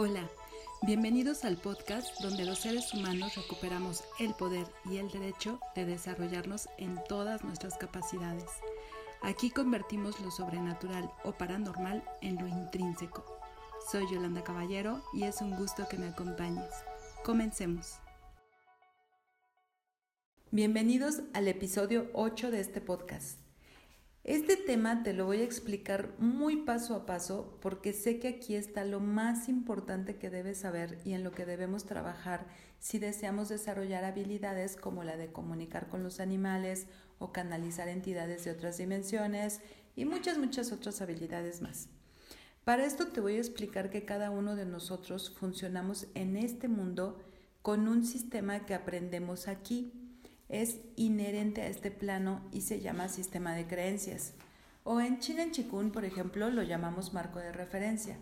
Hola, bienvenidos al podcast donde los seres humanos recuperamos el poder y el derecho de desarrollarnos en todas nuestras capacidades. Aquí convertimos lo sobrenatural o paranormal en lo intrínseco. Soy Yolanda Caballero y es un gusto que me acompañes. Comencemos. Bienvenidos al episodio 8 de este podcast. Este tema te lo voy a explicar muy paso a paso porque sé que aquí está lo más importante que debes saber y en lo que debemos trabajar si deseamos desarrollar habilidades como la de comunicar con los animales o canalizar entidades de otras dimensiones y muchas, muchas otras habilidades más. Para esto te voy a explicar que cada uno de nosotros funcionamos en este mundo con un sistema que aprendemos aquí es inherente a este plano y se llama sistema de creencias. O en Chinen Chikun, por ejemplo, lo llamamos marco de referencia.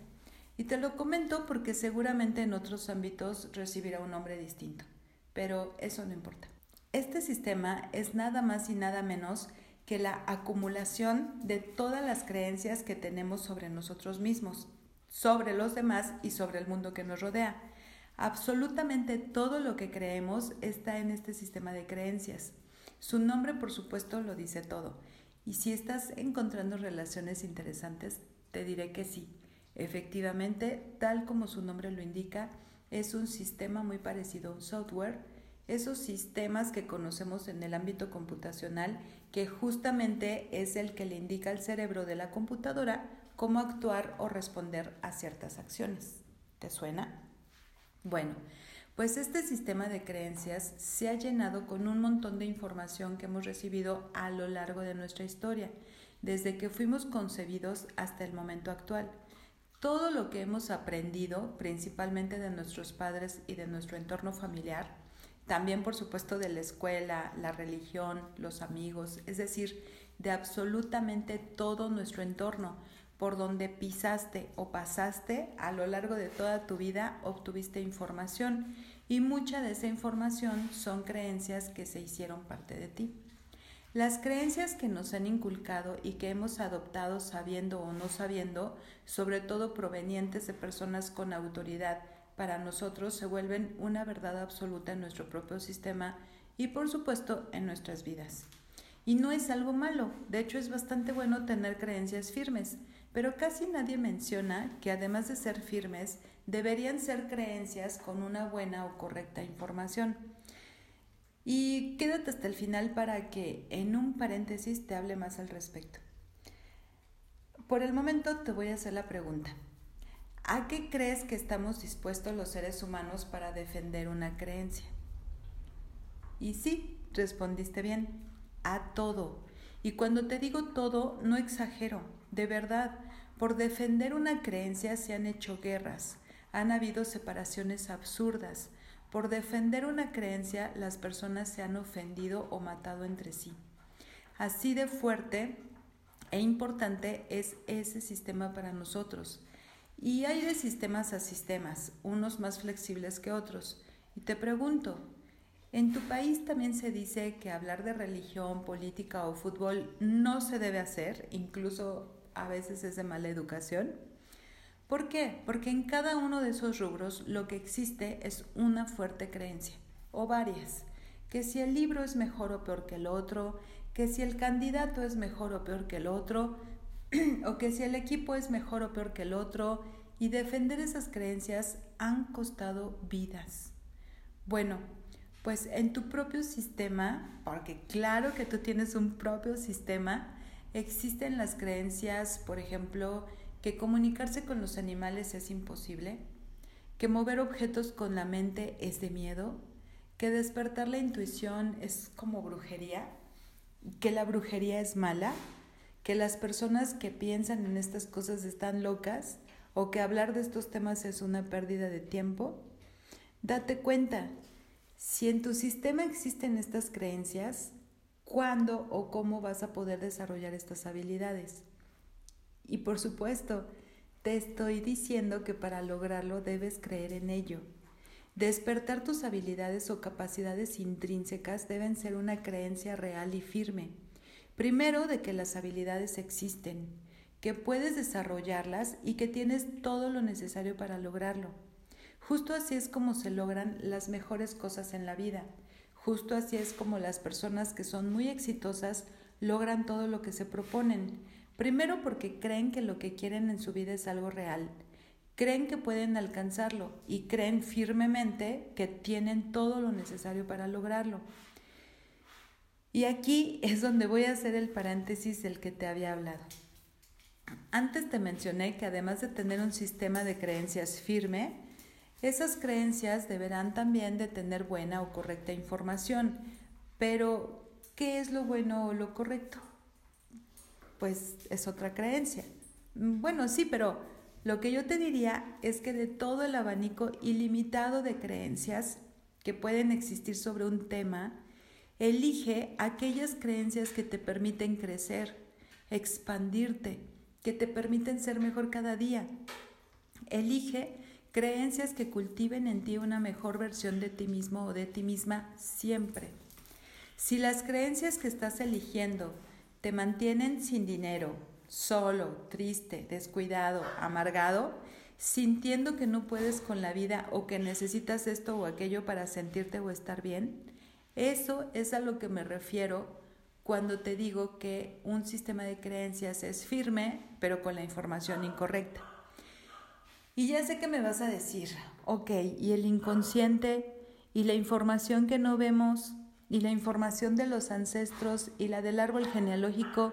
Y te lo comento porque seguramente en otros ámbitos recibirá un nombre distinto, pero eso no importa. Este sistema es nada más y nada menos que la acumulación de todas las creencias que tenemos sobre nosotros mismos, sobre los demás y sobre el mundo que nos rodea. Absolutamente todo lo que creemos está en este sistema de creencias. Su nombre, por supuesto, lo dice todo. Y si estás encontrando relaciones interesantes, te diré que sí. Efectivamente, tal como su nombre lo indica, es un sistema muy parecido a un software, esos sistemas que conocemos en el ámbito computacional, que justamente es el que le indica al cerebro de la computadora cómo actuar o responder a ciertas acciones. ¿Te suena? Bueno, pues este sistema de creencias se ha llenado con un montón de información que hemos recibido a lo largo de nuestra historia, desde que fuimos concebidos hasta el momento actual. Todo lo que hemos aprendido, principalmente de nuestros padres y de nuestro entorno familiar, también por supuesto de la escuela, la religión, los amigos, es decir, de absolutamente todo nuestro entorno, por donde pisaste o pasaste a lo largo de toda tu vida obtuviste información y mucha de esa información son creencias que se hicieron parte de ti. Las creencias que nos han inculcado y que hemos adoptado sabiendo o no sabiendo, sobre todo provenientes de personas con autoridad, para nosotros se vuelven una verdad absoluta en nuestro propio sistema y por supuesto en nuestras vidas. Y no es algo malo, de hecho es bastante bueno tener creencias firmes pero casi nadie menciona que además de ser firmes, deberían ser creencias con una buena o correcta información. Y quédate hasta el final para que en un paréntesis te hable más al respecto. Por el momento te voy a hacer la pregunta. ¿A qué crees que estamos dispuestos los seres humanos para defender una creencia? Y sí, respondiste bien, a todo. Y cuando te digo todo, no exagero, de verdad, por defender una creencia se han hecho guerras, han habido separaciones absurdas. Por defender una creencia las personas se han ofendido o matado entre sí. Así de fuerte e importante es ese sistema para nosotros. Y hay de sistemas a sistemas, unos más flexibles que otros. Y te pregunto, ¿en tu país también se dice que hablar de religión, política o fútbol no se debe hacer, incluso a veces es de mala educación. ¿Por qué? Porque en cada uno de esos rubros lo que existe es una fuerte creencia, o varias, que si el libro es mejor o peor que el otro, que si el candidato es mejor o peor que el otro, o que si el equipo es mejor o peor que el otro, y defender esas creencias han costado vidas. Bueno, pues en tu propio sistema, porque claro que tú tienes un propio sistema, Existen las creencias, por ejemplo, que comunicarse con los animales es imposible, que mover objetos con la mente es de miedo, que despertar la intuición es como brujería, que la brujería es mala, que las personas que piensan en estas cosas están locas o que hablar de estos temas es una pérdida de tiempo. Date cuenta, si en tu sistema existen estas creencias, cuándo o cómo vas a poder desarrollar estas habilidades. Y por supuesto, te estoy diciendo que para lograrlo debes creer en ello. Despertar tus habilidades o capacidades intrínsecas deben ser una creencia real y firme. Primero, de que las habilidades existen, que puedes desarrollarlas y que tienes todo lo necesario para lograrlo. Justo así es como se logran las mejores cosas en la vida. Justo así es como las personas que son muy exitosas logran todo lo que se proponen. Primero porque creen que lo que quieren en su vida es algo real. Creen que pueden alcanzarlo y creen firmemente que tienen todo lo necesario para lograrlo. Y aquí es donde voy a hacer el paréntesis del que te había hablado. Antes te mencioné que además de tener un sistema de creencias firme, esas creencias deberán también de tener buena o correcta información. Pero, ¿qué es lo bueno o lo correcto? Pues es otra creencia. Bueno, sí, pero lo que yo te diría es que de todo el abanico ilimitado de creencias que pueden existir sobre un tema, elige aquellas creencias que te permiten crecer, expandirte, que te permiten ser mejor cada día. Elige creencias que cultiven en ti una mejor versión de ti mismo o de ti misma siempre. Si las creencias que estás eligiendo te mantienen sin dinero, solo, triste, descuidado, amargado, sintiendo que no puedes con la vida o que necesitas esto o aquello para sentirte o estar bien, eso es a lo que me refiero cuando te digo que un sistema de creencias es firme, pero con la información incorrecta. Y ya sé que me vas a decir, ok, y el inconsciente y la información que no vemos y la información de los ancestros y la del árbol genealógico,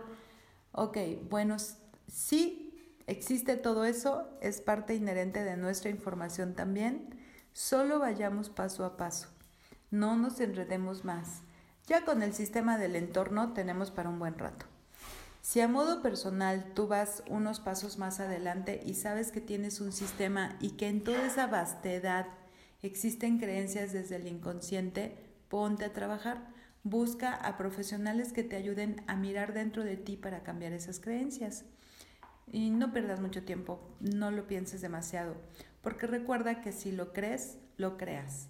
ok, bueno, sí existe todo eso, es parte inherente de nuestra información también, solo vayamos paso a paso, no nos enredemos más. Ya con el sistema del entorno tenemos para un buen rato. Si a modo personal tú vas unos pasos más adelante y sabes que tienes un sistema y que en toda esa vastedad existen creencias desde el inconsciente, ponte a trabajar. Busca a profesionales que te ayuden a mirar dentro de ti para cambiar esas creencias. Y no pierdas mucho tiempo, no lo pienses demasiado, porque recuerda que si lo crees, lo creas.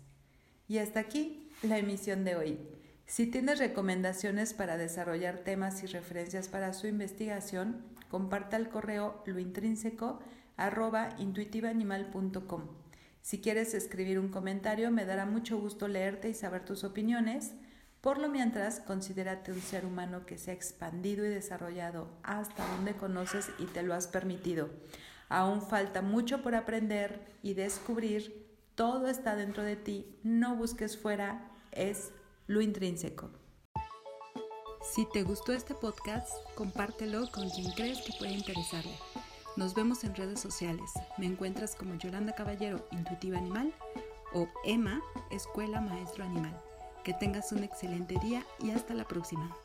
Y hasta aquí la emisión de hoy. Si tienes recomendaciones para desarrollar temas y referencias para su investigación, comparta el correo lointrínseco arroba. Si quieres escribir un comentario, me dará mucho gusto leerte y saber tus opiniones. Por lo mientras, considérate un ser humano que se ha expandido y desarrollado hasta donde conoces y te lo has permitido. Aún falta mucho por aprender y descubrir. Todo está dentro de ti. No busques fuera. Es lo intrínseco. Si te gustó este podcast, compártelo con quien crees que puede interesarle. Nos vemos en redes sociales. Me encuentras como Yolanda Caballero, Intuitiva Animal, o Emma, Escuela Maestro Animal. Que tengas un excelente día y hasta la próxima.